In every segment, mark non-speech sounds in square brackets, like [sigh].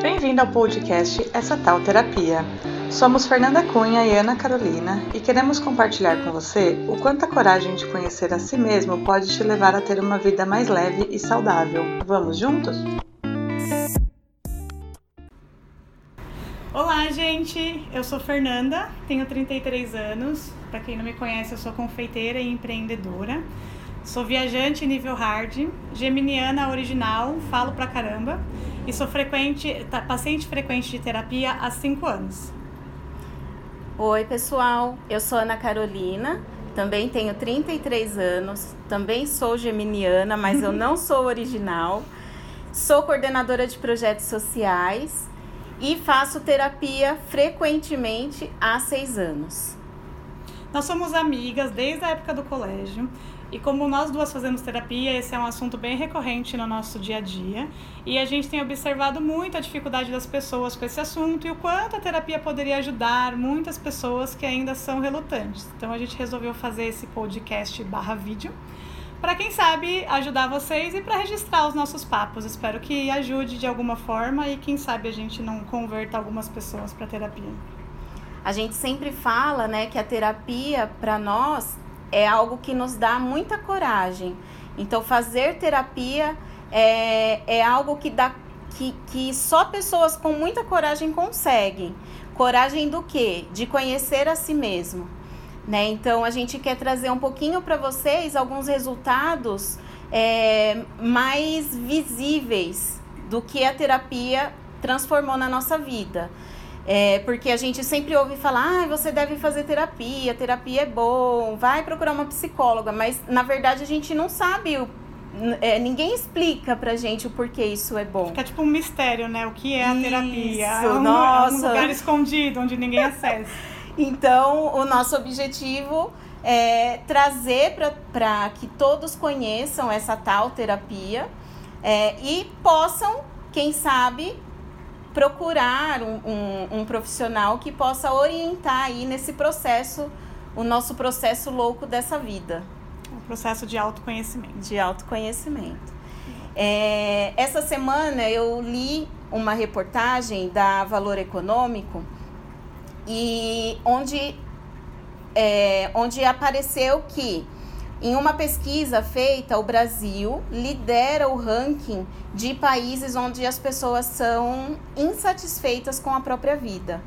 Bem-vindo ao podcast Essa Tal Terapia. Somos Fernanda Cunha e Ana Carolina e queremos compartilhar com você o quanto a coragem de conhecer a si mesmo pode te levar a ter uma vida mais leve e saudável. Vamos juntos? Olá, gente! Eu sou Fernanda, tenho 33 anos. Para quem não me conhece, eu sou confeiteira e empreendedora. Sou viajante nível hard, geminiana original, falo pra caramba e sou frequente, tá, paciente frequente de terapia há 5 anos. Oi, pessoal. Eu sou Ana Carolina, também tenho 33 anos, também sou geminiana, mas eu não sou original. Sou coordenadora de projetos sociais e faço terapia frequentemente há seis anos. Nós somos amigas desde a época do colégio. E como nós duas fazemos terapia, esse é um assunto bem recorrente no nosso dia a dia. E a gente tem observado muito a dificuldade das pessoas com esse assunto e o quanto a terapia poderia ajudar muitas pessoas que ainda são relutantes. Então a gente resolveu fazer esse podcast barra vídeo para quem sabe ajudar vocês e para registrar os nossos papos. Espero que ajude de alguma forma e quem sabe a gente não converta algumas pessoas para terapia. A gente sempre fala, né, que a terapia para nós é algo que nos dá muita coragem. Então, fazer terapia é, é algo que dá que, que só pessoas com muita coragem conseguem. Coragem do quê? De conhecer a si mesmo. Né? Então, a gente quer trazer um pouquinho para vocês alguns resultados é, mais visíveis do que a terapia transformou na nossa vida. É, porque a gente sempre ouve falar, ah, você deve fazer terapia, terapia é bom, vai procurar uma psicóloga, mas na verdade a gente não sabe o é, ninguém explica pra gente o porquê isso é bom. Fica tipo um mistério, né? O que é a isso, terapia? É um, nossa. É um lugar escondido onde ninguém acessa. [laughs] então, o nosso objetivo é trazer para que todos conheçam essa tal terapia é, e possam, quem sabe, procurar um, um, um, profissional que possa orientar aí nesse processo, o nosso processo louco dessa vida. O processo de autoconhecimento. De autoconhecimento. É, essa semana eu li uma reportagem da Valor Econômico e onde, é, onde apareceu que em uma pesquisa feita, o Brasil lidera o ranking de países onde as pessoas são insatisfeitas com a própria vida.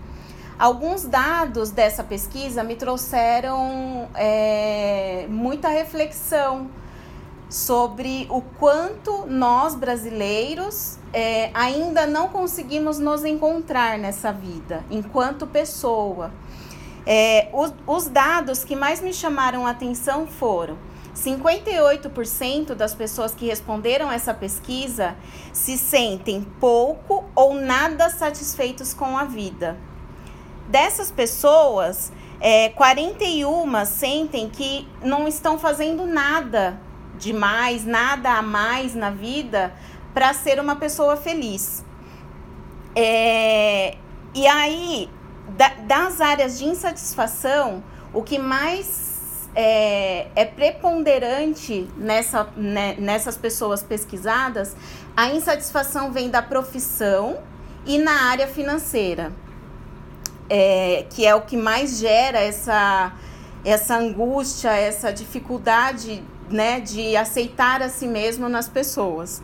Alguns dados dessa pesquisa me trouxeram é, muita reflexão sobre o quanto nós brasileiros é, ainda não conseguimos nos encontrar nessa vida enquanto pessoa. É, os, os dados que mais me chamaram a atenção foram 58% das pessoas que responderam essa pesquisa se sentem pouco ou nada satisfeitos com a vida. Dessas pessoas, é, 41 sentem que não estão fazendo nada demais, nada a mais na vida para ser uma pessoa feliz. É, e aí, da, das áreas de insatisfação, o que mais é, é preponderante nessa, né, nessas pessoas pesquisadas, a insatisfação vem da profissão e na área financeira, é, que é o que mais gera essa, essa angústia, essa dificuldade né, de aceitar a si mesmo nas pessoas.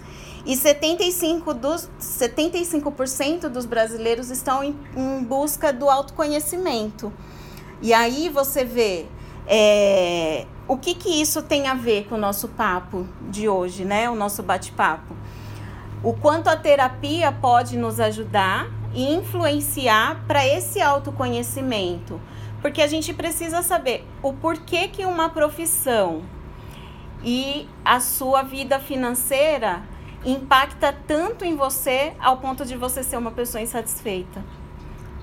E 75 dos, 75% dos brasileiros estão em, em, busca do autoconhecimento. E aí você vê é, o que, que isso tem a ver com o nosso papo de hoje, né? O nosso bate-papo. O quanto a terapia pode nos ajudar e influenciar para esse autoconhecimento. Porque a gente precisa saber o porquê que uma profissão e a sua vida financeira impacta tanto em você ao ponto de você ser uma pessoa insatisfeita,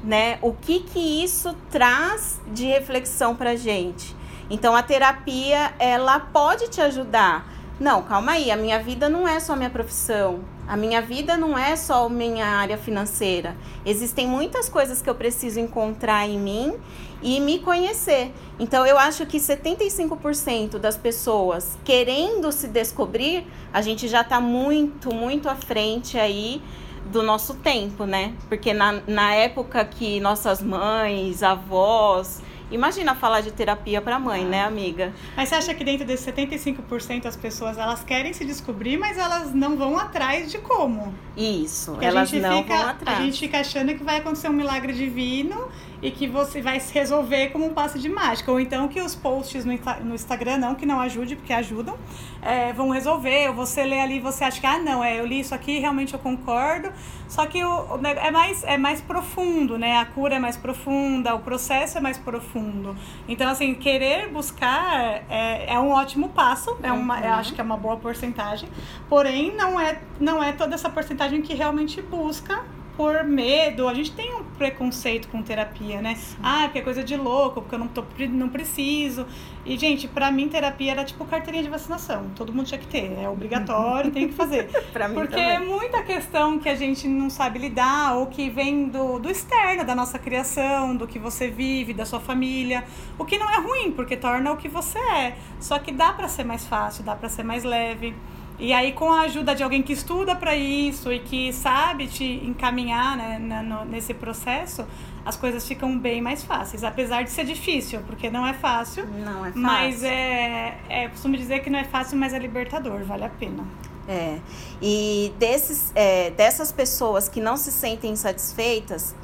né? O que que isso traz de reflexão para gente? Então a terapia ela pode te ajudar Não, calma aí, a minha vida não é só minha profissão. A minha vida não é só minha área financeira. Existem muitas coisas que eu preciso encontrar em mim e me conhecer. Então eu acho que 75% das pessoas querendo se descobrir, a gente já está muito, muito à frente aí do nosso tempo, né? Porque na, na época que nossas mães, avós, Imagina falar de terapia para mãe, né, amiga? Mas você acha que dentro desses 75% as pessoas elas querem se descobrir, mas elas não vão atrás de como? Isso, Porque elas não fica, vão atrás. A gente fica achando que vai acontecer um milagre divino e que você vai se resolver como um passe de mágica. Ou então que os posts no, no Instagram, não que não ajude, porque ajudam, é, vão resolver. Ou você lê ali e você acha que, ah, não, é, eu li isso aqui, realmente eu concordo. Só que o, é, mais, é mais profundo, né? A cura é mais profunda, o processo é mais profundo. Então, assim, querer buscar é, é um ótimo passo, é uma, uhum. eu acho que é uma boa porcentagem. Porém, não é, não é toda essa porcentagem que realmente busca por medo. A gente tem um preconceito com terapia, né? Sim. Ah, porque é coisa de louco, porque eu não, tô, não preciso. E, gente, pra mim, terapia era tipo carteirinha de vacinação. Todo mundo tinha que ter. É obrigatório, tem que fazer. [laughs] pra mim porque também. é muita questão que a gente não sabe lidar ou que vem do, do externo, da nossa criação, do que você vive, da sua família. O que não é ruim, porque torna o que você é. Só que dá para ser mais fácil, dá para ser mais leve. E aí, com a ajuda de alguém que estuda para isso e que sabe te encaminhar né, no, nesse processo, as coisas ficam bem mais fáceis. Apesar de ser difícil, porque não é fácil. Não é fácil. Mas é, é costumo dizer que não é fácil, mas é libertador, vale a pena. É. E desses, é, dessas pessoas que não se sentem satisfeitas,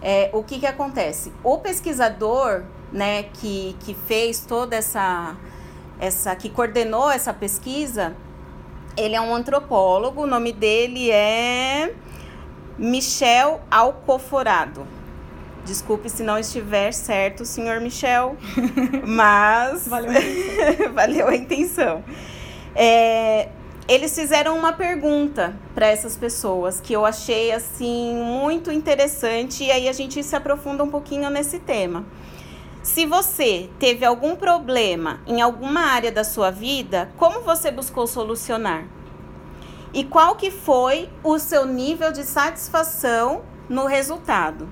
é, o que, que acontece? O pesquisador né, que, que fez toda essa, essa. que coordenou essa pesquisa ele é um antropólogo, o nome dele é Michel Alcoforado. Desculpe se não estiver certo, senhor Michel, [laughs] mas valeu a intenção. [laughs] valeu a intenção. É, eles fizeram uma pergunta para essas pessoas que eu achei assim muito interessante e aí a gente se aprofunda um pouquinho nesse tema. Se você teve algum problema em alguma área da sua vida, como você buscou solucionar? E qual que foi o seu nível de satisfação no resultado?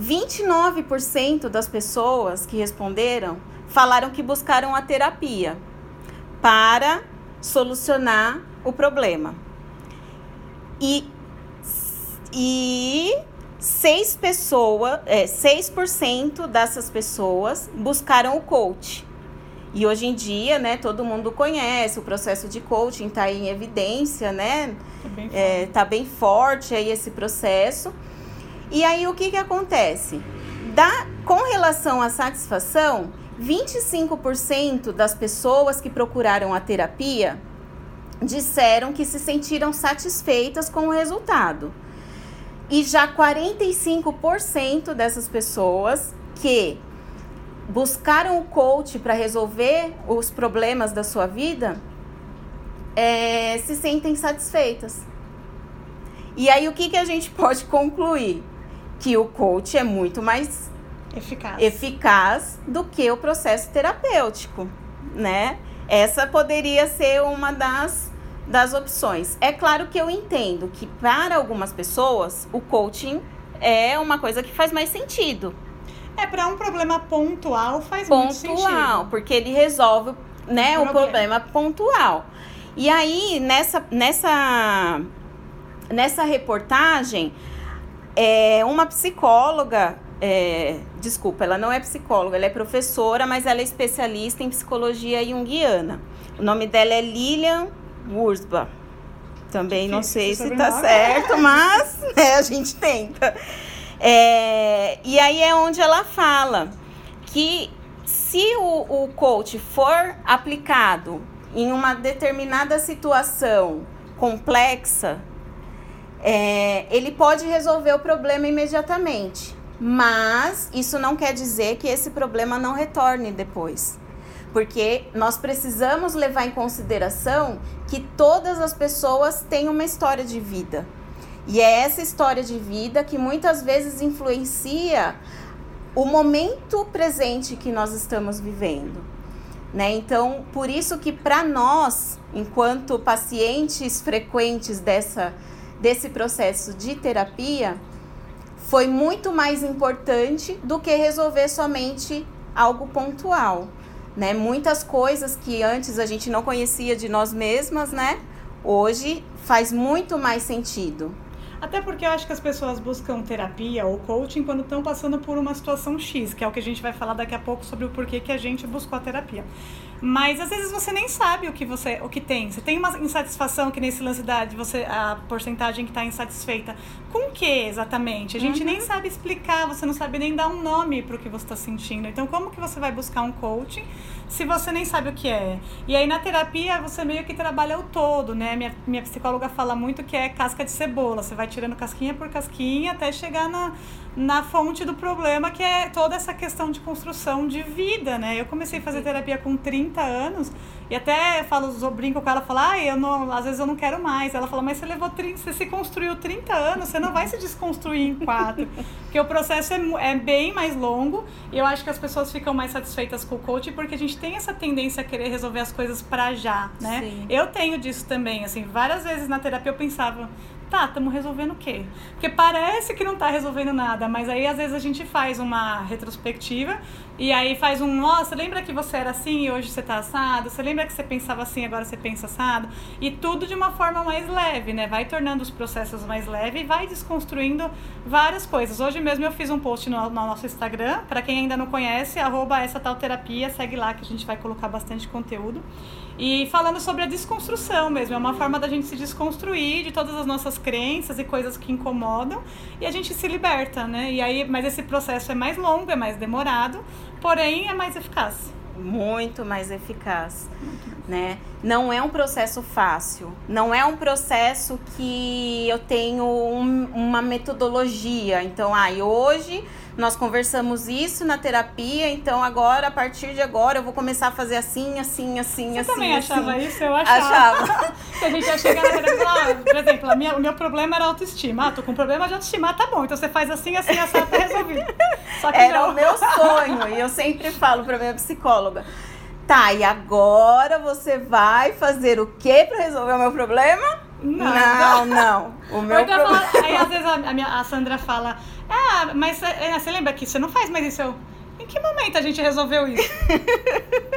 29% das pessoas que responderam falaram que buscaram a terapia para solucionar o problema. E, e seis pessoas, é, 6% dessas pessoas buscaram o coach. E hoje em dia, né, todo mundo conhece, o processo de coaching está em evidência, né? Tá bem, é, tá bem forte aí esse processo. E aí o que, que acontece? Da, com relação à satisfação, 25% das pessoas que procuraram a terapia disseram que se sentiram satisfeitas com o resultado. E já 45% dessas pessoas que buscaram o coach para resolver os problemas da sua vida é, se sentem satisfeitas. E aí o que, que a gente [laughs] pode concluir? Que o coach é muito mais eficaz, eficaz do que o processo terapêutico, né? Essa poderia ser uma das das opções. É claro que eu entendo que para algumas pessoas o coaching é uma coisa que faz mais sentido. É para um problema pontual faz pontual, muito sentido. Pontual, porque ele resolve, né, o, problema. problema pontual. E aí nessa nessa nessa reportagem é, uma psicóloga é, desculpa, ela não é psicóloga, ela é professora, mas ela é especialista em psicologia junguiana. O nome dela é Lilian Wurzba. Também não sei se está certo, mas [laughs] né, a gente tenta. É, e aí é onde ela fala que se o, o coach for aplicado em uma determinada situação complexa, é, ele pode resolver o problema imediatamente. Mas isso não quer dizer que esse problema não retorne depois porque nós precisamos levar em consideração que todas as pessoas têm uma história de vida. E é essa história de vida que muitas vezes influencia o momento presente que nós estamos vivendo. Né? Então, por isso que para nós, enquanto pacientes frequentes dessa, desse processo de terapia, foi muito mais importante do que resolver somente algo pontual. Né? Muitas coisas que antes a gente não conhecia de nós mesmas, né? Hoje faz muito mais sentido. Até porque eu acho que as pessoas buscam terapia ou coaching quando estão passando por uma situação X, que é o que a gente vai falar daqui a pouco sobre o porquê que a gente buscou a terapia. Mas às vezes você nem sabe o que você o que tem. Você tem uma insatisfação que nesse lance da de você a porcentagem que está insatisfeita. Com o que exatamente? A gente uhum. nem sabe explicar, você não sabe nem dar um nome para o que você está sentindo. Então como que você vai buscar um coaching se você nem sabe o que é? E aí na terapia você meio que trabalha o todo, né? Minha, minha psicóloga fala muito que é casca de cebola. Você vai tirando casquinha por casquinha até chegar na na fonte do problema, que é toda essa questão de construção de vida, né? Eu comecei a fazer terapia com 30 anos e até falo, brinco com ela, falo, ah, eu não, às vezes eu não quero mais. Ela fala, mas você levou 30, você se construiu 30 anos, você não vai se desconstruir em quatro. [laughs] porque o processo é, é bem mais longo e eu acho que as pessoas ficam mais satisfeitas com o coaching porque a gente tem essa tendência a querer resolver as coisas para já, né? Sim. Eu tenho disso também, assim, várias vezes na terapia eu pensava, tá, estamos resolvendo o quê? Porque parece que não está resolvendo nada, mas aí às vezes a gente faz uma retrospectiva e aí faz um, nossa, lembra que você era assim e hoje você está assado? Você lembra que você pensava assim agora você pensa assado? E tudo de uma forma mais leve, né? Vai tornando os processos mais leves e vai desconstruindo várias coisas. Hoje mesmo eu fiz um post no, no nosso Instagram, para quem ainda não conhece, arroba essa tal terapia, segue lá que a gente vai colocar bastante conteúdo. E falando sobre a desconstrução mesmo, é uma forma da gente se desconstruir de todas as nossas crenças e coisas que incomodam e a gente se liberta, né? E aí, mas esse processo é mais longo, é mais demorado, porém é mais eficaz. Muito mais eficaz, né? Não é um processo fácil, não é um processo que eu tenho um, uma metodologia. Então, ah, hoje nós conversamos isso na terapia, então agora, a partir de agora, eu vou começar a fazer assim, assim, assim, Você assim. Você também assim. achava isso? Eu achava. Achava. [laughs] a gente ia chegar na terapia falar, por exemplo, a minha, o meu problema era autoestima. Ah, tô com problema de autoestima, ah, tá bom, então você faz assim, assim, assim, tá resolvido. Só que era não. o meu sonho, e eu sempre falo pra minha psicóloga. Tá, e agora você vai fazer o que para resolver o meu problema? Não, não. O meu então problema. aí às vezes a, minha, a Sandra fala, ah, mas é, você lembra que você não faz mais isso? Em que momento a gente resolveu isso? [laughs]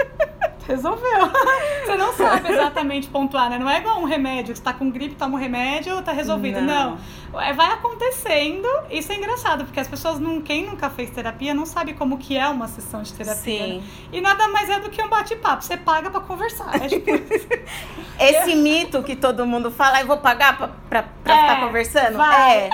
Resolveu. [laughs] Você não sabe exatamente pontuar, né? Não é igual um remédio, que você tá com gripe, toma um remédio, tá resolvido. Não. não. É, vai acontecendo. Isso é engraçado, porque as pessoas, não, quem nunca fez terapia, não sabe como que é uma sessão de terapia. Sim. Né? E nada mais é do que um bate-papo. Você paga pra conversar. É tipo [laughs] Esse mito que todo mundo fala, eu vou pagar pra, pra, pra é, ficar conversando? Vai. É.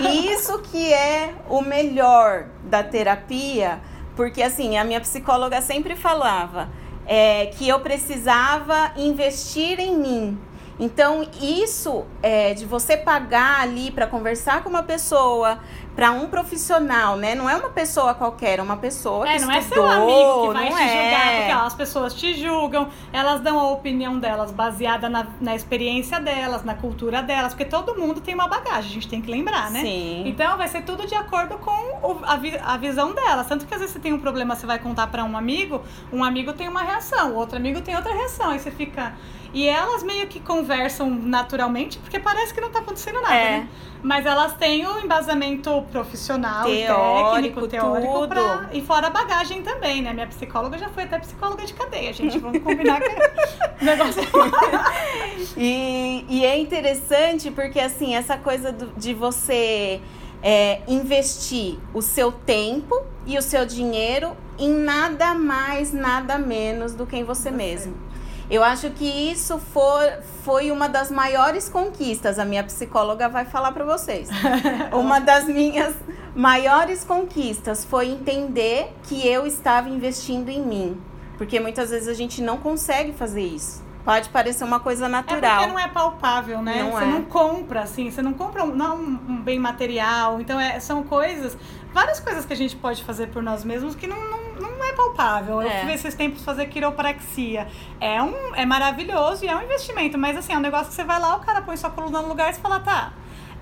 E isso que é o melhor da terapia, porque assim, a minha psicóloga sempre falava é, que eu precisava investir em mim. Então, isso é, de você pagar ali para conversar com uma pessoa, para um profissional, né? Não é uma pessoa qualquer, é uma pessoa é, que não estudou, é seu amigo que vai te é. julgar, porque ó, as pessoas te julgam, elas dão a opinião delas baseada na, na experiência delas, na cultura delas, porque todo mundo tem uma bagagem, a gente tem que lembrar, né? Sim. Então vai ser tudo de acordo com o, a, vi, a visão delas. Tanto que às vezes você tem um problema, você vai contar para um amigo, um amigo tem uma reação, o outro amigo tem outra reação, aí você fica e elas meio que conversam naturalmente, porque parece que não tá acontecendo nada, é. né? Mas elas têm o um embasamento profissional, teórico, técnico, teórico, tudo. Pra, e fora a bagagem também, né? Minha psicóloga já foi até psicóloga de cadeia, gente. Vamos combinar que [laughs] o negócio é... e, e é interessante porque, assim, essa coisa do, de você é, investir o seu tempo e o seu dinheiro em nada mais, nada menos do que em você, você. mesmo. Eu acho que isso for, foi uma das maiores conquistas. A minha psicóloga vai falar para vocês. [laughs] uma das minhas maiores conquistas foi entender que eu estava investindo em mim. Porque muitas vezes a gente não consegue fazer isso. Pode parecer uma coisa natural. É porque não é palpável, né? Não você é. não compra, assim, você não compra um, não um bem material. Então, é, são coisas, várias coisas que a gente pode fazer por nós mesmos que não, não não é palpável. É. Eu fui esses tempos fazer quiropraxia. É, um, é maravilhoso e é um investimento, mas assim, é um negócio que você vai lá, o cara põe sua coluna no lugar e você fala, tá.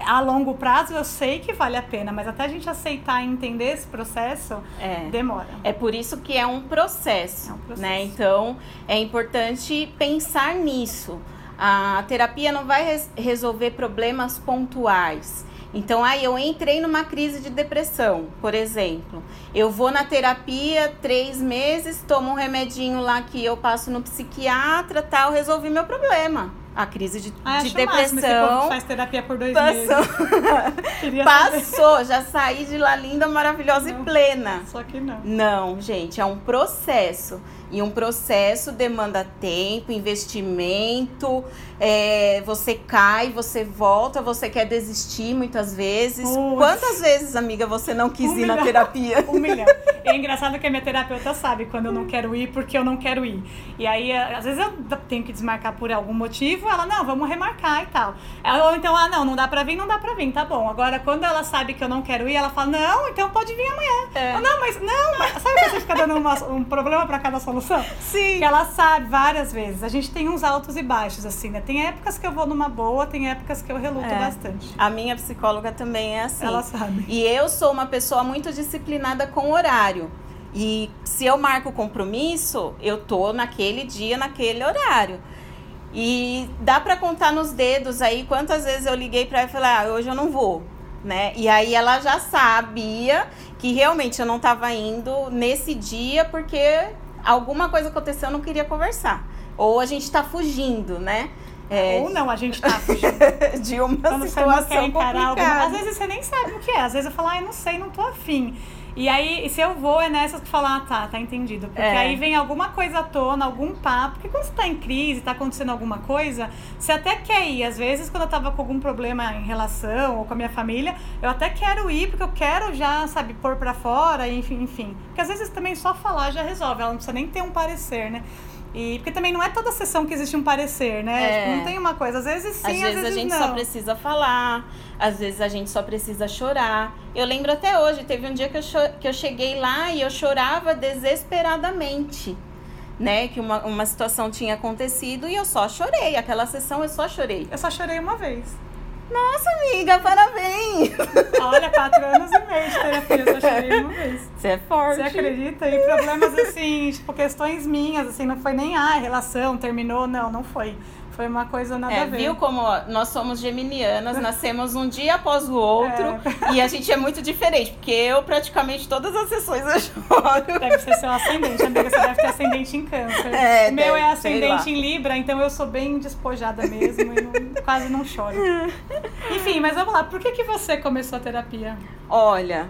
a longo prazo eu sei que vale a pena, mas até a gente aceitar e entender esse processo, É. demora. É por isso que é um processo, É um processo. né? Então, é importante pensar nisso. A terapia não vai res- resolver problemas pontuais. Então, aí eu entrei numa crise de depressão, por exemplo. Eu vou na terapia três meses, tomo um remedinho lá que eu passo no psiquiatra, tal, resolvi meu problema. A crise de, Ah, de depressão faz terapia por dois passou. meses. [laughs] Passou, já saí de lá linda, maravilhosa Não. e plena. Só que não. Não, gente, é um processo. E um processo demanda tempo, investimento. é, você cai, você volta, você quer desistir muitas vezes. Quantas vezes, amiga, você não quis Um ir na milhão. terapia? [laughs] Um milhão. É engraçado que a minha terapeuta sabe quando eu não quero ir, porque eu não quero ir. E aí, às vezes eu tenho que desmarcar por algum motivo, ela, não, vamos remarcar e tal. Ou então, ah, não, não dá pra vir, não dá pra vir, tá bom. Agora, quando ela sabe que eu não quero ir, ela fala, não, então pode vir amanhã. É. Eu, não, mas, não, mas sabe que você fica dando uma- um problema pra cada solução? Sim. Que ela sabe várias vezes. A gente tem uns altos e baixos, assim, né? Tem épocas que eu vou numa boa, tem épocas que eu reluto É. bastante. A minha psicóloga também é assim. Ela sabe. E eu sou uma pessoa muito disciplinada com horário. E se eu marco compromisso, eu tô naquele dia, naquele horário. E dá pra contar nos dedos aí quantas vezes eu liguei pra ela e falei, ah, hoje eu não vou, né? E aí ela já sabia que realmente eu não tava indo nesse dia porque alguma coisa aconteceu, eu não queria conversar. Ou a gente tá fugindo, né? É, Ou não, a gente tá [laughs] fugindo. de uma Quando você não quer situação encarar alguma... complicada. Às vezes você nem sabe o que é. Às vezes eu falo, ah, eu não sei, não tô afim. E aí, se eu vou, é nessas que falar, ah, tá, tá entendido. Porque É. aí vem alguma coisa à tona, algum papo. Porque quando você tá em crise, tá acontecendo alguma coisa, você até quer ir. Às vezes, quando eu tava com algum problema em relação ou com a minha família, eu até quero ir, porque eu quero já, sabe, pôr pra fora, enfim, enfim. Porque às vezes também só falar já resolve. Ela não precisa nem ter um parecer, né? E porque também não é toda sessão que existe um parecer, né? É. Tipo, não tem uma coisa. Às vezes sim, às vezes, a gente não. só precisa falar, às vezes a gente só precisa chorar. Eu lembro até hoje, teve um dia que eu, que eu cheguei lá e eu chorava desesperadamente. Né, que uma, uma situação tinha acontecido e eu só chorei. Aquela sessão eu só chorei. Eu só chorei uma vez. Nossa, amiga, parabéns! [laughs] Olha, quatro anos e meio de terapia, eu só chorei uma vez. Você é forte. Você acredita? E problemas assim, tipo, questões minhas, assim, não foi nem, ah, relação, terminou, não, não foi. Foi uma coisa nada a É, ver. viu como nós somos geminianas, [laughs] nascemos um dia após o outro e a gente é muito diferente, porque eu praticamente todas as sessões eu choro. Deve ser seu ascendente, amiga. Você deve ter ascendente em câncer. É, o meu deve, é ascendente em Libra, então eu sou bem despojada mesmo e não- quase não choro. Enfim, mas vamos lá. Por que, que você começou a terapia? Olha,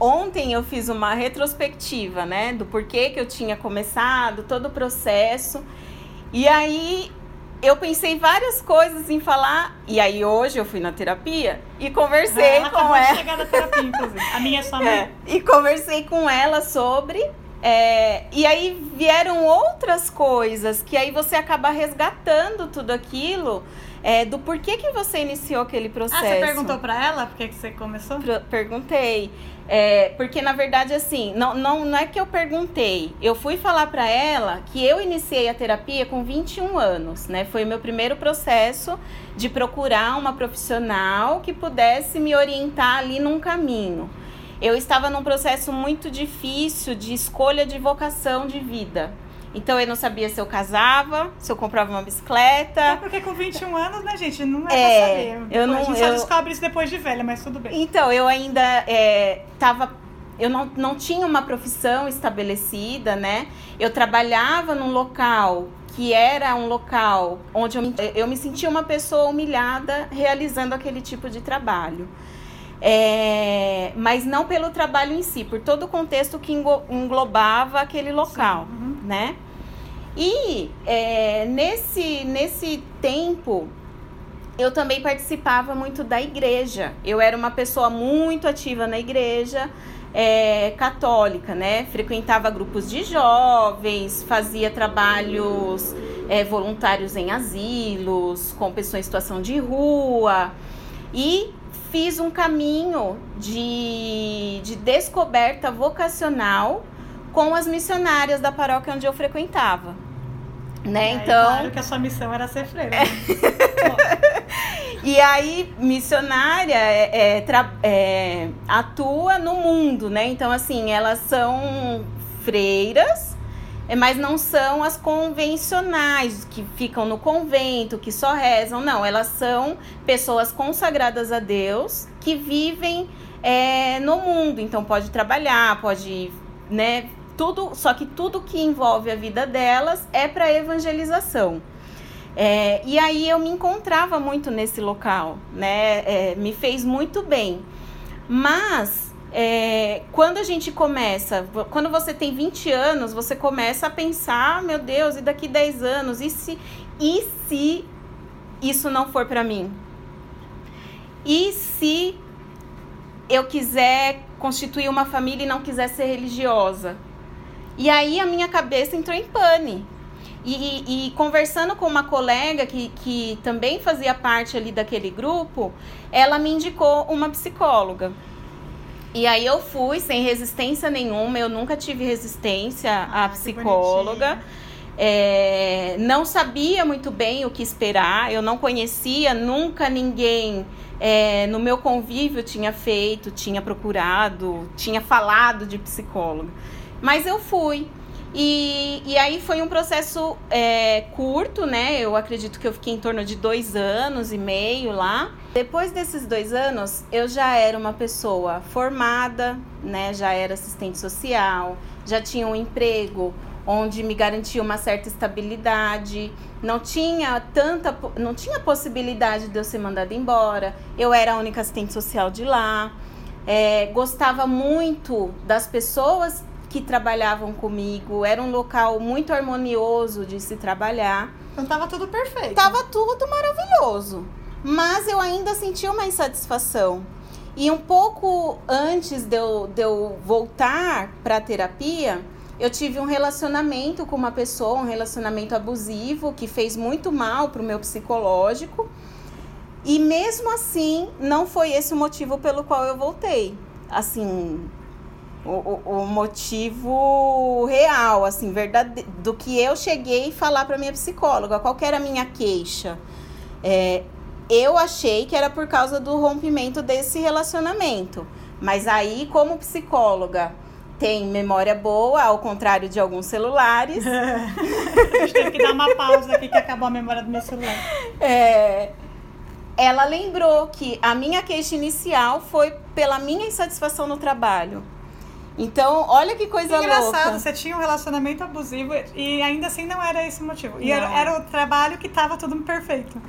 ontem eu fiz uma retrospectiva, né, do porquê que eu tinha começado, todo o processo. E aí eu pensei várias coisas em falar. E aí hoje eu fui na terapia e conversei ela com acabou de ela. chegar da terapia, inclusive. A minha é mãe. É, e conversei com ela sobre. é, e aí vieram outras coisas que aí você acaba resgatando tudo aquilo é, do porquê que você iniciou aquele processo. Ah, você perguntou pra ela por que, você começou? Pro- Perguntei. É, porque, na verdade, assim, não, não, não é que eu perguntei. Eu fui falar pra ela que eu iniciei a terapia com 21 anos, né? Foi o meu primeiro processo de procurar uma profissional que pudesse me orientar ali num caminho. Eu estava num processo muito difícil de escolha de vocação de vida. Então, eu não sabia se eu casava, se eu comprava uma É bicicleta. porque com 21 anos, né, gente? Não é, É, pra saber. eu não- A gente só eu- descobre isso depois de velha, mas tudo bem. Então, eu ainda é, tava. Eu não, não tinha uma profissão estabelecida, né? Eu trabalhava num local que era um local onde eu, me- eu me sentia uma pessoa humilhada realizando aquele tipo de trabalho. É, mas não pelo trabalho em si, por todo o contexto que englobava aquele local, Uhum. né? E é, nesse, nesse tempo, eu também participava muito da igreja. Eu era uma pessoa muito ativa na igreja é, católica, né? Frequentava grupos de jovens, fazia trabalhos é, voluntários em asilos, com pessoas em situação de rua. E fiz um caminho de, de descoberta vocacional com as missionárias da paróquia onde eu frequentava. Né? Então, Claro que a sua missão era ser freira. né? [laughs] E aí, missionária é, é, é, atua no mundo, né? Então, assim, elas são freiras, mas não são as convencionais, que ficam no convento, que só rezam. Não, elas são pessoas consagradas a Deus, que vivem é, no mundo. Então, pode trabalhar, pode, né? Tudo, só que tudo que envolve a vida delas é para evangelização. É, e aí eu me encontrava muito nesse local, né? É, me fez muito bem. Mas é, quando a gente começa, quando você tem 20 anos, você começa a pensar, meu Deus, e daqui 10 anos? E se, e se isso não for para mim? E se eu quiser constituir uma família e não quiser ser religiosa? E aí a minha cabeça entrou em pane. E, e, conversando com uma colega que, que também fazia parte ali daquele grupo, ela me indicou uma psicóloga. E aí eu fui sem resistência nenhuma, eu nunca tive resistência ah, à psicóloga. É, não sabia muito bem o que esperar, eu não conhecia, nunca ninguém é, no meu convívio tinha feito, tinha procurado, tinha falado de psicóloga. Mas eu fui. E, e aí foi um processo é, curto, né? Eu acredito que eu fiquei em torno de dois anos e meio lá. Depois desses dois anos, eu já era uma pessoa formada, né? Já era assistente social, já tinha um emprego onde me garantia uma certa estabilidade. Não tinha tanta, não tinha possibilidade de eu ser mandada embora. Eu era a única assistente social de lá. É, gostava muito das pessoas que trabalhavam comigo. Era um local muito harmonioso de se trabalhar. Então tava tudo perfeito. Tava tudo maravilhoso. Mas eu ainda sentia uma insatisfação. E um pouco antes de eu, de eu voltar para a terapia, eu tive um relacionamento com uma pessoa, um relacionamento abusivo, que fez muito mal para o meu psicológico. E mesmo assim, não foi esse o motivo pelo qual eu voltei. Assim, o, o, motivo real, assim, verdade, do que eu cheguei a falar para minha psicóloga. Qual era a minha queixa? É, eu achei que era por causa do rompimento desse relacionamento. Mas aí, como psicóloga, tem memória boa, ao contrário de alguns celulares. [laughs] a gente teve que dar uma pausa aqui que acabou a memória do meu celular. É, ela lembrou que a minha queixa inicial foi pela minha insatisfação no trabalho. Então, olha que coisa engraçado, louca. você tinha um relacionamento abusivo e ainda assim não era esse o motivo. E era, era, o trabalho que tava tudo perfeito.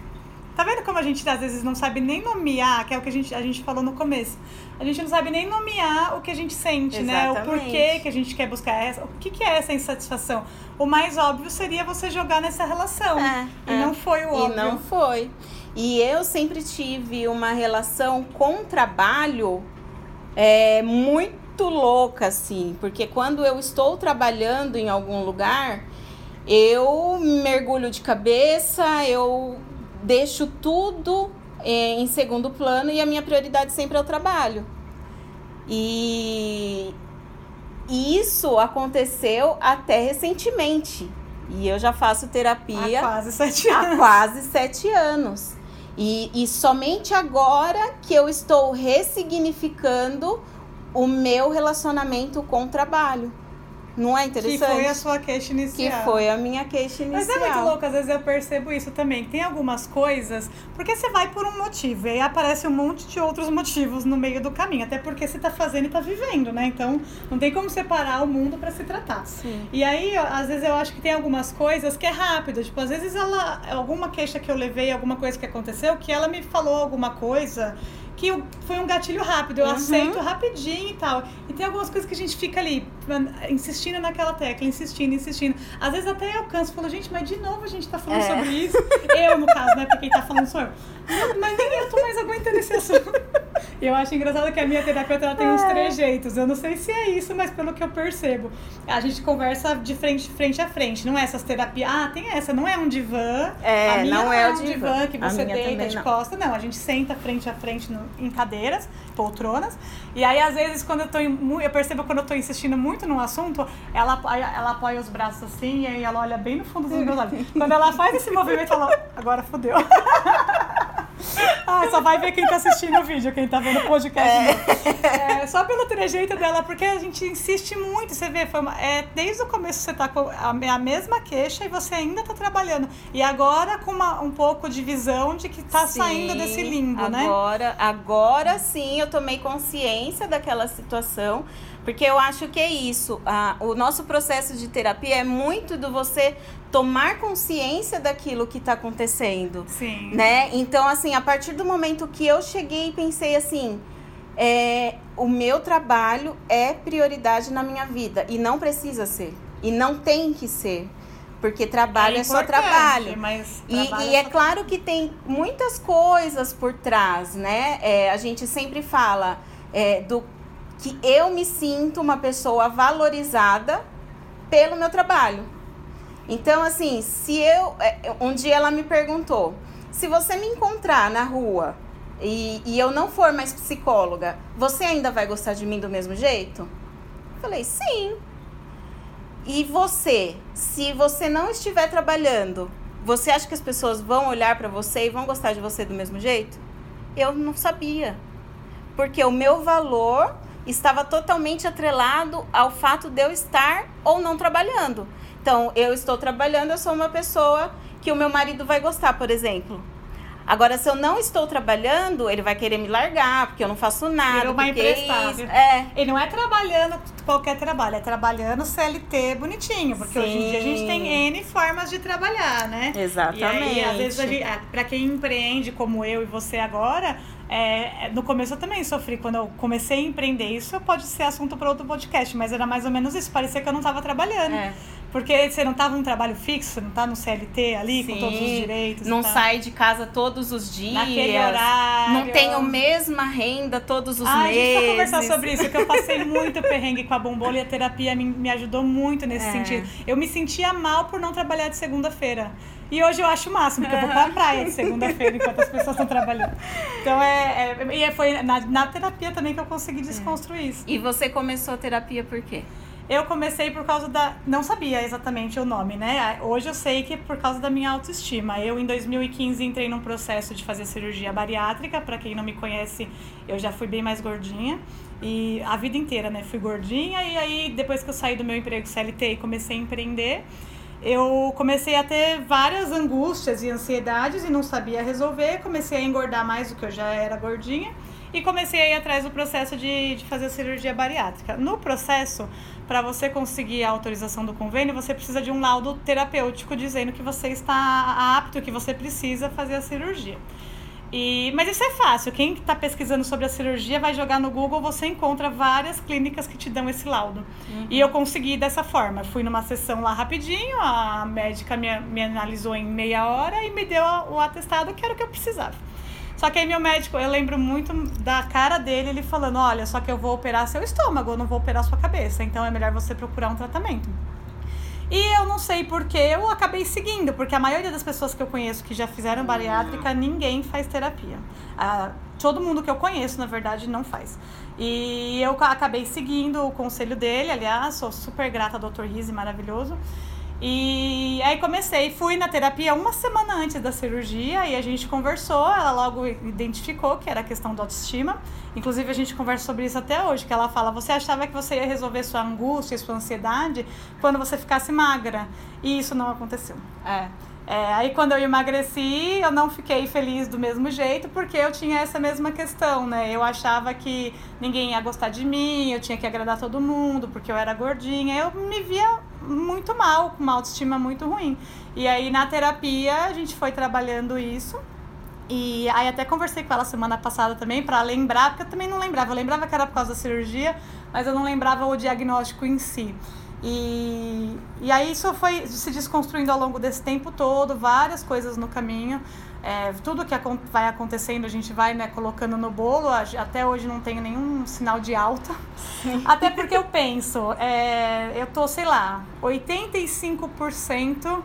Tá vendo como a gente às vezes não sabe nem nomear, que é o que a gente, a gente falou no começo. A gente não sabe nem nomear o que a gente sente, Exatamente. né? O porquê que a gente quer buscar essa. O que, que é essa insatisfação? O mais óbvio seria você jogar nessa relação. É, e é. não foi o óbvio. E não foi. E eu sempre tive uma relação com o trabalho é, muito muito louca, assim, porque quando eu estou trabalhando em algum lugar, eu mergulho de cabeça, eu deixo tudo em segundo plano e a minha prioridade sempre é o trabalho. E isso aconteceu até recentemente. E eu já faço terapia há quase sete anos. Há quase sete anos. E, e somente agora que eu estou ressignificando o meu relacionamento com o trabalho. Não é interessante? Que foi a sua queixa inicial. Que foi a minha queixa inicial. Mas é muito louco, às vezes eu percebo isso também. Tem algumas coisas, porque você vai por um motivo, e aí aparece um monte de outros motivos no meio do caminho. Até porque você tá fazendo e tá vivendo, né? Então não tem como separar o mundo para se tratar. Sim. E aí, às vezes eu acho que tem algumas coisas que é rápido. Tipo, às vezes ela. Alguma queixa que eu levei, alguma coisa que aconteceu, que ela me falou alguma coisa que foi um gatilho rápido, eu uhum. aceito rapidinho e tal. E tem algumas coisas que a gente fica ali insistindo naquela tecla, insistindo, insistindo. Às vezes até eu canso e falo, gente, mas de novo a gente tá falando é. sobre isso. Eu, no caso, né? Porque quem tá falando sou eu. Mas nem eu tô mais aguentando esse assunto. E eu acho engraçado que a minha terapeuta ela tem uns é. três jeitos. Eu não sei se é isso, mas pelo que eu percebo. A gente conversa de frente, frente a frente. Não é essas terapias. Ah, tem essa, não é um divã. É, a minha não, é, é um divã. divã que você deita de costa. Não, a gente senta frente a frente no, em cadeiras, poltronas. E aí, às vezes, quando eu tô. Em, eu percebo quando eu tô insistindo muito num assunto, ela, ela apoia os braços assim e aí ela olha bem no fundo dos meus olhos. [laughs] Quando ela faz esse movimento, ela. Agora fodeu. [laughs] [laughs] Ah, só vai ver quem tá assistindo o vídeo, quem tá vendo o podcast. É. É, só pelo trejeito dela, porque a gente insiste muito. Você vê, foi uma, é, desde o começo você tá com a, a, mesma queixa e você ainda tá trabalhando. E agora com uma, um pouco de visão de que tá sim, saindo desse limbo, agora, né? Agora, agora sim eu tomei consciência daquela situação. Porque eu acho que é isso. A, o nosso processo de terapia é muito do você tomar consciência daquilo que está acontecendo. Sim. Né? Então, assim, a partir do momento que eu cheguei e pensei assim. É, o meu trabalho é prioridade na minha vida e não precisa ser e não tem que ser porque trabalho é, é só trabalho. Mas e, e é, é claro que tem muitas coisas por trás, né? É, a gente sempre fala é, do que eu me sinto uma pessoa valorizada pelo meu trabalho. Então, assim, se eu. É, um dia ela me perguntou: se você me encontrar na rua e, e eu não for mais psicóloga, você ainda vai gostar de mim do mesmo jeito? Eu falei: sim. E você, se você não estiver trabalhando, você acha que as pessoas vão olhar para você e vão gostar de você do mesmo jeito? Eu não sabia. Porque o meu valor estava totalmente atrelado ao fato de eu estar ou não trabalhando. Então, eu estou trabalhando, eu sou uma pessoa que o meu marido vai gostar, por exemplo. Agora, se eu não estou trabalhando, ele vai querer me largar, porque eu não faço nada. Virou uma emprestável. É. Ele não é trabalhando qualquer trabalho, é trabalhando CLT bonitinho, porque Sim. hoje em dia a gente tem N formas de trabalhar, né? Exatamente. E aí, às vezes, para quem empreende como eu e você agora, é, no começo eu também sofri. Quando eu comecei a empreender, isso pode ser assunto para outro podcast, mas era mais ou menos isso. Parecia que eu não estava trabalhando. É. Porque você não estava num trabalho fixo, não está no CLT ali, Sim, com todos os direitos. Não sai de casa todos os dias. Naquele horário. Não tem a mesma renda todos os ah, meses. A gente vai conversar sobre isso, que eu passei muito perrengue com a bombola e a terapia me, me ajudou muito nesse é. sentido. Eu me sentia mal por não trabalhar de segunda-feira. E hoje eu acho o máximo, porque eu vou pra praia de segunda-feira enquanto as pessoas estão trabalhando. Então é. é e foi na, na, terapia também que eu consegui desconstruir isso. E você começou a terapia por quê? Eu comecei por causa da. Não sabia exatamente o nome, né? Hoje eu sei que é por causa da minha autoestima. Eu, em 2015, entrei num processo de fazer cirurgia bariátrica. Para quem não me conhece, eu já fui bem mais gordinha. E a vida inteira, né? Fui gordinha. E aí, depois que eu saí do meu emprego CLT e comecei a empreender eu comecei a ter várias angústias e ansiedades e não sabia resolver. Comecei a engordar mais do que eu já era gordinha e comecei a ir atrás do processo de, de fazer a cirurgia bariátrica. No processo, para você conseguir a autorização do convênio, você precisa de um laudo terapêutico dizendo que você está apto, que você precisa fazer a cirurgia. E, mas isso é fácil. Quem está pesquisando sobre a cirurgia vai jogar no Google, você encontra várias clínicas que te dão esse laudo. Uhum. E eu consegui dessa forma. Fui numa sessão lá rapidinho, a médica me, me analisou em meia hora e me deu o atestado que era o que eu precisava. Só que aí meu médico, eu lembro muito da cara dele, ele falando, olha, só que eu vou operar seu estômago, eu não vou operar sua cabeça, então é melhor você procurar um tratamento. E eu não sei porque eu acabei seguindo, porque a maioria das pessoas que eu conheço que já fizeram bariátrica, ninguém faz terapia. Ah, todo mundo que eu conheço, na verdade, não faz. E eu acabei seguindo o conselho dele, aliás, sou super grata ao Dr. Rizzi, maravilhoso. E aí comecei, fui na terapia uma semana antes da cirurgia e a gente conversou, ela logo identificou que era a questão da autoestima. Inclusive a gente conversa sobre isso até hoje, que ela fala: "Você achava que você ia resolver sua angústia, sua ansiedade quando você ficasse magra?" E isso não aconteceu. É. É, aí quando eu emagreci, eu não fiquei feliz do mesmo jeito, porque eu tinha essa mesma questão, né? Eu achava que ninguém ia gostar de mim, eu tinha que agradar todo mundo, porque eu era gordinha. Eu me via muito mal, com uma autoestima muito ruim. E aí na terapia a gente foi trabalhando isso. E aí até conversei com ela semana passada também para lembrar, porque eu também não lembrava. Eu lembrava que era por causa da cirurgia, mas eu não lembrava o diagnóstico em si. E, e aí isso foi se desconstruindo ao longo desse tempo todo, várias coisas no caminho. É, tudo que vai acontecendo a gente vai né, colocando no bolo. Até hoje não tenho nenhum sinal de alta. Até porque eu penso, é, eu tô, sei lá, 85%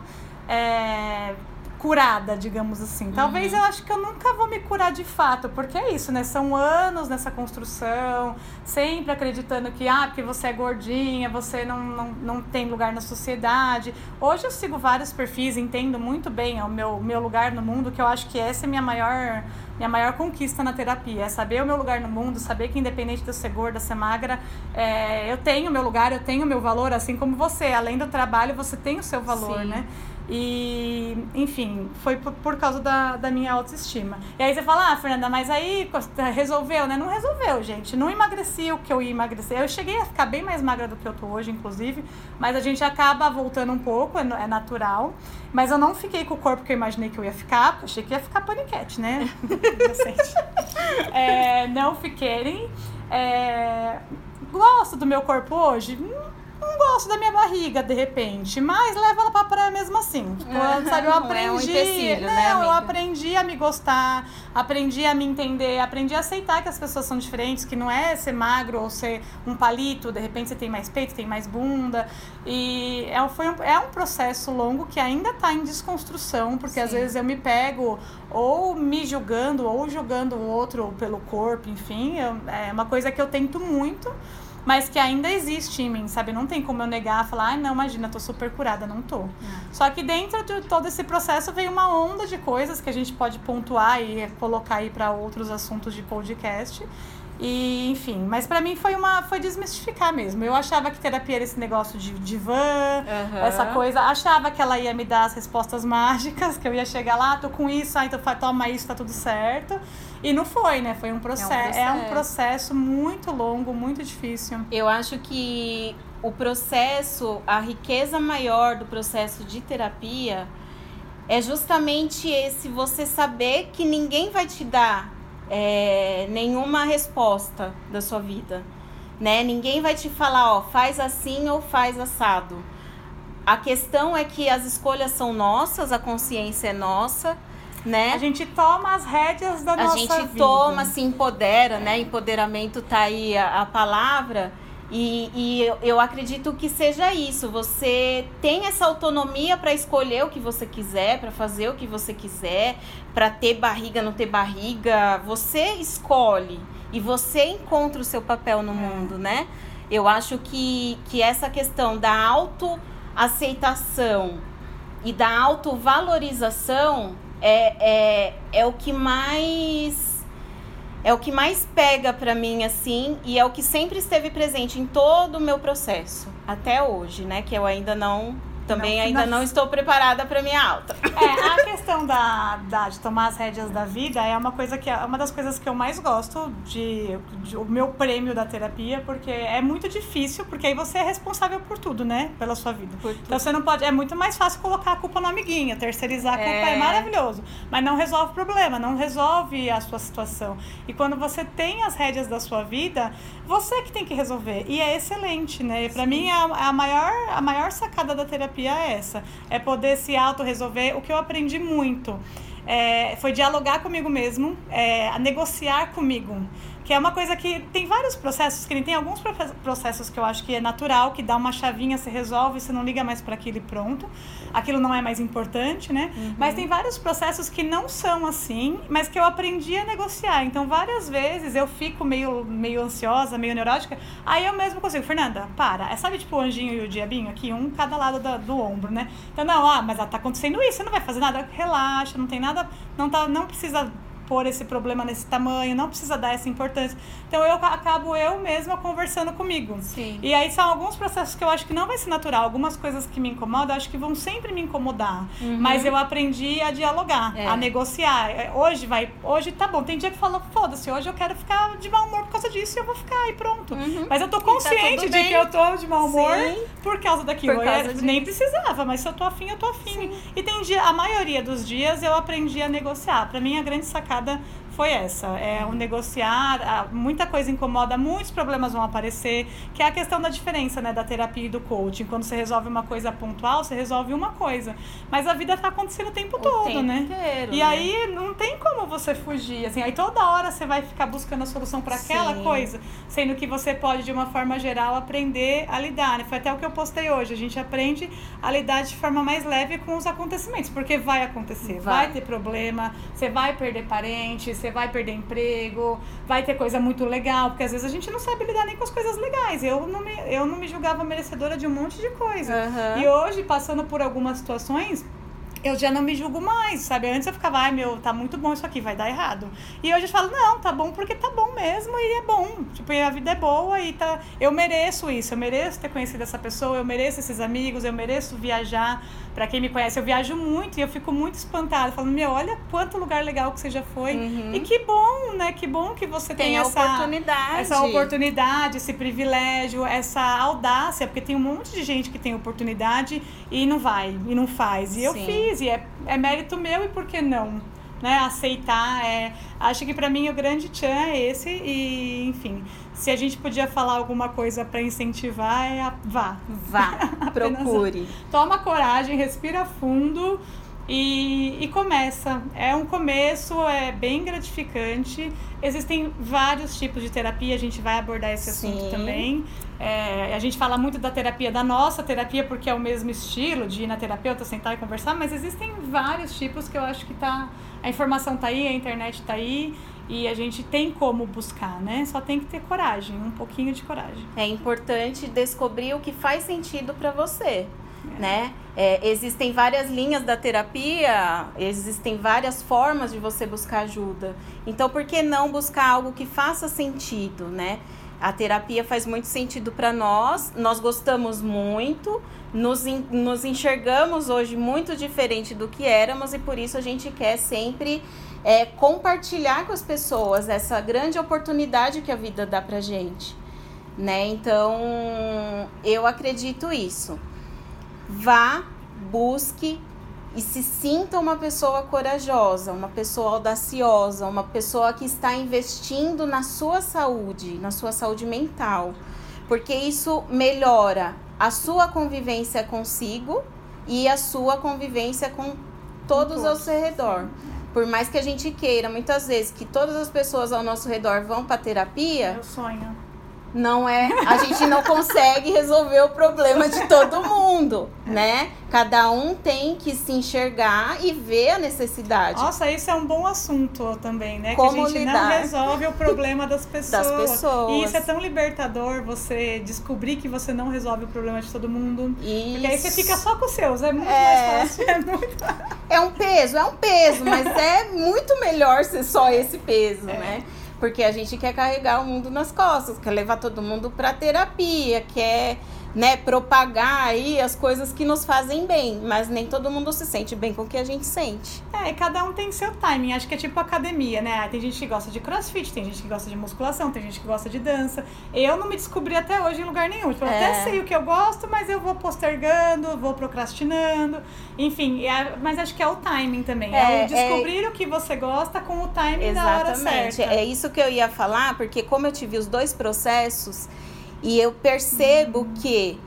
é, curada, digamos assim. Talvez uhum. eu acho que eu nunca vou me curar de fato, porque é isso, né? São anos nessa construção, sempre acreditando que, ah, porque você é gordinha, você não, não, não tem lugar na sociedade. Hoje eu sigo vários perfis, entendo muito bem o meu, meu lugar no mundo, que eu acho que essa é a minha maior minha maior conquista na terapia. É saber o meu lugar no mundo, saber que independente de eu ser gorda, ser magra, é, eu tenho meu lugar, eu tenho meu valor, assim como você. Além do trabalho, você tem o seu valor, Sim. né? E, enfim, foi por, por causa da, da minha autoestima. E aí você fala, ah, Fernanda, mas aí resolveu, né? Não resolveu, gente. Não emagreci o que eu ia emagrecer. Eu cheguei a ficar bem mais magra do que eu tô hoje, inclusive. Mas a gente acaba voltando um pouco, é, é natural. Mas eu não fiquei com o corpo que eu imaginei que eu ia ficar, porque eu achei que ia ficar paniquete, né? [laughs] é, não fiquei. É, gosto do meu corpo hoje? Não gosto da minha barriga, de repente, mas leva ela pra praia mesmo assim. Tipo, sabe, eu aprendi. [laughs] É um né, eu aprendi a me gostar, aprendi a me entender, aprendi a aceitar que as pessoas são diferentes, que não é ser magro ou ser um palito, de repente você tem mais peito, tem mais bunda. E é, foi um, é um processo longo que ainda tá em desconstrução, porque Sim. às vezes eu me pego ou me julgando, ou julgando o outro pelo corpo, enfim. Eu, é uma coisa que eu tento muito mas que ainda existe em mim, sabe? Não tem como eu negar, falar, ai, ah, não, imagina, tô super curada, não tô. É. Só que dentro de todo esse processo veio uma onda de coisas que a gente pode pontuar e colocar aí para outros assuntos de podcast. E, enfim, mas para mim foi uma foi desmistificar mesmo. Eu achava que terapia era esse negócio de divã, uhum. essa coisa. Achava que ela ia me dar as respostas [laughs] mágicas, que eu ia chegar lá, tô com isso, ah, então toma isso, tá tudo certo. E não foi, né? Foi um processo. É um processo, é um processo muito longo, muito difícil. Eu acho que o processo, a riqueza maior do processo de terapia é justamente esse você saber que ninguém vai te dar é, nenhuma resposta da sua vida, né? Ninguém vai te falar, ó, faz assim ou faz assado. A questão é que as escolhas são nossas, a consciência é nossa, né? A gente toma as rédeas da a nossa vida. A gente toma, se empodera, né? Empoderamento tá aí a, a palavra. E, e eu, eu acredito que seja isso. Você tem essa autonomia para escolher o que você quiser, para fazer o que você quiser, para ter barriga, não ter barriga. Você escolhe e você encontra o seu papel no mundo, né? Eu acho que, que essa questão da autoaceitação e da autovalorização é, é, é o que mais é o que mais pega para mim assim e é o que sempre esteve presente em todo o meu processo até hoje, né? Que eu ainda não também não, ainda não estou preparada para minha alta. É, a questão da, da, de tomar as rédeas da vida é uma coisa que é uma das coisas que eu mais gosto de, de, o meu prêmio da terapia, porque é muito difícil, porque aí você é responsável por tudo, né? Pela sua vida. Então você não pode. É muito mais fácil colocar a culpa no amiguinha, terceirizar a culpa é, é maravilhoso. Mas não resolve o problema, não resolve a sua situação. E quando você tem as rédeas da sua vida, você que tem que resolver. E é excelente, né? Para mim, a, a, maior, a maior sacada da terapia é essa. É poder se auto-resolver. O que eu aprendi muito é, foi dialogar comigo mesmo, é, negociar comigo. Que é uma coisa que tem vários processos, que tem alguns processos que eu acho que é natural, que dá uma chavinha, se resolve, você não liga mais para aquilo e pronto. Aquilo não é mais importante, né? Uhum. Mas tem vários processos que não são assim, mas que eu aprendi a negociar. Então, várias vezes eu fico meio, meio ansiosa, meio neurótica, aí eu mesmo consigo. Fernanda, para. É sabe tipo o anjinho e o diabinho aqui, um cada lado da, do ombro, né? Então, não, ah, mas tá acontecendo isso, você não vai fazer nada. Relaxa, não tem nada, não, tá, não precisa pôr esse problema nesse tamanho, não precisa dar essa importância. Então eu acabo eu mesma conversando comigo. Sim. E aí são alguns processos que eu acho que não vai ser natural, algumas coisas que me incomodam, acho que vão sempre me incomodar. Uhum. Mas eu aprendi a dialogar, é. a negociar. É, hoje vai, hoje tá bom, tem dia que fala, foda-se, hoje eu quero ficar de mau humor por causa disso e eu vou ficar e pronto. Uhum. Mas eu tô tá consciente tá de que eu tô de mau humor Sim. por causa daquilo. Por causa eu, nem precisava, mas se eu tô afim, eu tô afim. Sim. E tem dia, a maioria dos dias eu aprendi a negociar. Para mim a grande sacada sacada foi essa. É um negociar, muita coisa incomoda, muitos problemas vão aparecer, que é a questão da diferença, né, da terapia e do coaching. Quando você resolve uma coisa pontual, você resolve uma coisa. Mas a vida está acontecendo o tempo o todo, tempo né? Inteiro, e né? aí não tem como você fugir, assim, aí toda hora você vai ficar buscando a solução para aquela coisa, sendo que você pode de uma forma geral aprender a lidar, né? Foi até o que eu postei hoje, a gente aprende a lidar de forma mais leve com os acontecimentos, porque vai acontecer, vai, vai ter problema, você vai perder parentes, você vai perder emprego, vai ter coisa muito legal, porque às vezes a gente não sabe lidar nem com as coisas legais. Eu não me, eu não me julgava merecedora de um monte de coisa. Uhum. E hoje, passando por algumas situações, eu já não me julgo mais, sabe? Antes eu ficava, ai meu, tá muito bom isso aqui, vai dar errado. E hoje eu falo, não, tá bom porque tá bom mesmo e é bom. Tipo, a vida é boa e tá. Eu mereço isso, eu mereço ter conhecido essa pessoa, eu mereço esses amigos, eu mereço viajar. Para quem me conhece, eu viajo muito e eu fico muito espantada, falando, meu, olha quanto lugar legal que você já foi. Uhum. E que bom, né? Que bom que você tem, tem essa oportunidade. Essa oportunidade, esse privilégio, essa audácia, porque tem um monte de gente que tem oportunidade e não vai, e não faz. E Sim. eu fiz, e é, é mérito meu, e por que não? Né, aceitar. É, acho que para mim o grande tchan é esse e, enfim, se a gente podia falar alguma coisa para incentivar, é a, vá. Vá, [laughs] procure. Toma coragem, respira fundo e, e, começa. É um começo, é bem gratificante. Existem vários tipos de terapia, a gente vai abordar esse assunto Sim. também. É, a gente fala muito da terapia, da nossa terapia, porque é o mesmo estilo de ir na terapeuta, sentar e conversar, mas existem vários tipos que eu acho que tá. A informação tá aí, a internet tá aí. E a gente tem como buscar, né? Só tem que ter coragem, um pouquinho de coragem. É importante descobrir o que faz sentido para você. Né? É, existem várias linhas da terapia, existem várias formas de você buscar ajuda. Então, por que não buscar algo que faça sentido, né? A terapia faz muito sentido para nós, nós gostamos muito, nos, nos enxergamos hoje muito diferente do que éramos e por isso a gente quer sempre é, compartilhar com as pessoas essa grande oportunidade que a vida dá pra gente. Né? Então, eu acredito isso. Vá, busque e se sinta uma pessoa corajosa, uma pessoa audaciosa, uma pessoa que está investindo na sua saúde, na sua saúde mental, porque isso melhora a sua convivência consigo e a sua convivência com todos ao seu redor. Por mais que a gente queira, muitas vezes, que todas as pessoas ao nosso redor vão para terapia. Meu sonho não é, a gente não consegue resolver o problema de todo mundo, né? Cada um tem que se enxergar e ver a necessidade. Nossa, isso é um bom assunto também, né? Como que a gente lidar. não resolve o problema das pessoas. Das pessoas. E isso é tão libertador, você descobrir que você não resolve o problema de todo mundo. Isso. Porque aí você fica só com os seus, é muito é... mais fácil. É, muito... é um peso, é um peso, mas é muito melhor ser só esse peso, é. né? Porque a gente quer carregar o mundo nas costas, quer levar todo mundo para terapia, quer né, propagar aí as coisas que nos fazem bem, mas nem todo mundo se sente bem com o que a gente sente. É, e cada um tem seu timing. Acho que é tipo academia, né? Tem gente que gosta de crossfit, tem gente que gosta de musculação, tem gente que gosta de dança. Eu não me descobri até hoje em lugar nenhum. Tipo, eu é. até sei o que eu gosto, mas eu vou postergando, vou procrastinando. Enfim, é, mas acho que é o timing também. É, é o descobrir é... o que você gosta com o timing Exatamente. da hora certa. É isso que eu ia falar, porque como eu tive os dois processos e eu percebo que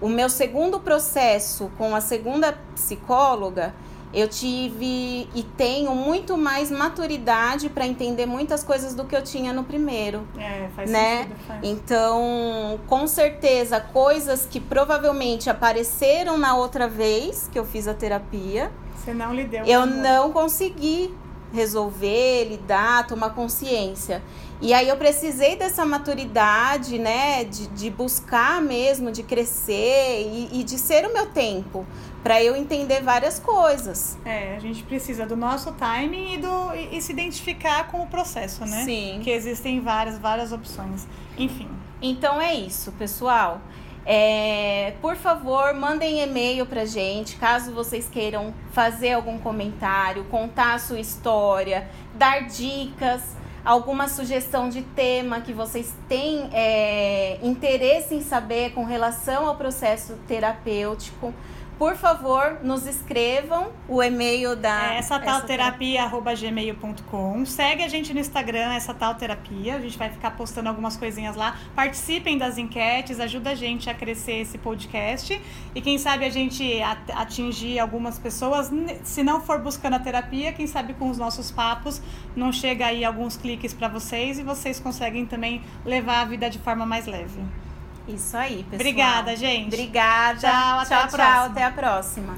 o meu segundo processo com a segunda psicóloga, eu tive e tenho muito mais maturidade para entender muitas coisas do que eu tinha no primeiro. É, faz né? sentido. Faz. Então, com certeza, coisas que provavelmente apareceram na outra vez que eu fiz a terapia. Você não lhe deu. Eu não consegui resolver, lidar, tomar consciência. E aí eu precisei dessa maturidade, né, de, de buscar mesmo, de crescer e, e de ser o meu tempo para eu entender várias coisas. É, a gente precisa do nosso timing e, do, e, e, se identificar com o processo, né? Sim. Que existem várias, várias opções. Enfim. Então é isso, pessoal. É, por favor, mandem e-mail pra gente, caso vocês queiram fazer algum comentário, contar a sua história, dar dicas alguma sugestão de tema que vocês têm é, interesse em saber com relação ao processo terapêutico por favor, nos escrevam o e-mail da. É essa tal terapia.gmail.com. Segue a gente no Instagram, essa tal terapia. A gente vai ficar postando algumas coisinhas lá. Participem das enquetes, ajuda a gente a crescer esse podcast. E quem sabe a gente atingir algumas pessoas. Se não for buscando a terapia, quem sabe com os nossos papos não chega aí alguns cliques para vocês e vocês conseguem também levar a vida de forma mais leve. Isso aí, pessoal. Obrigada, gente. Obrigada. Tchau, até tchau, a próxima. Tchau, até a próxima.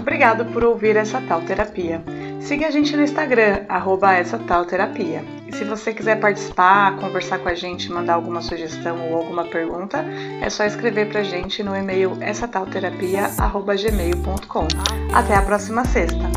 Obrigado por ouvir essa tal terapia. Siga a gente no Instagram, arroba essa tal terapia. E se você quiser participar, conversar com a gente, mandar alguma sugestão ou alguma pergunta, é só escrever pra gente no e-mail essa tal terapia, arroba gmail.com. Até a próxima sexta!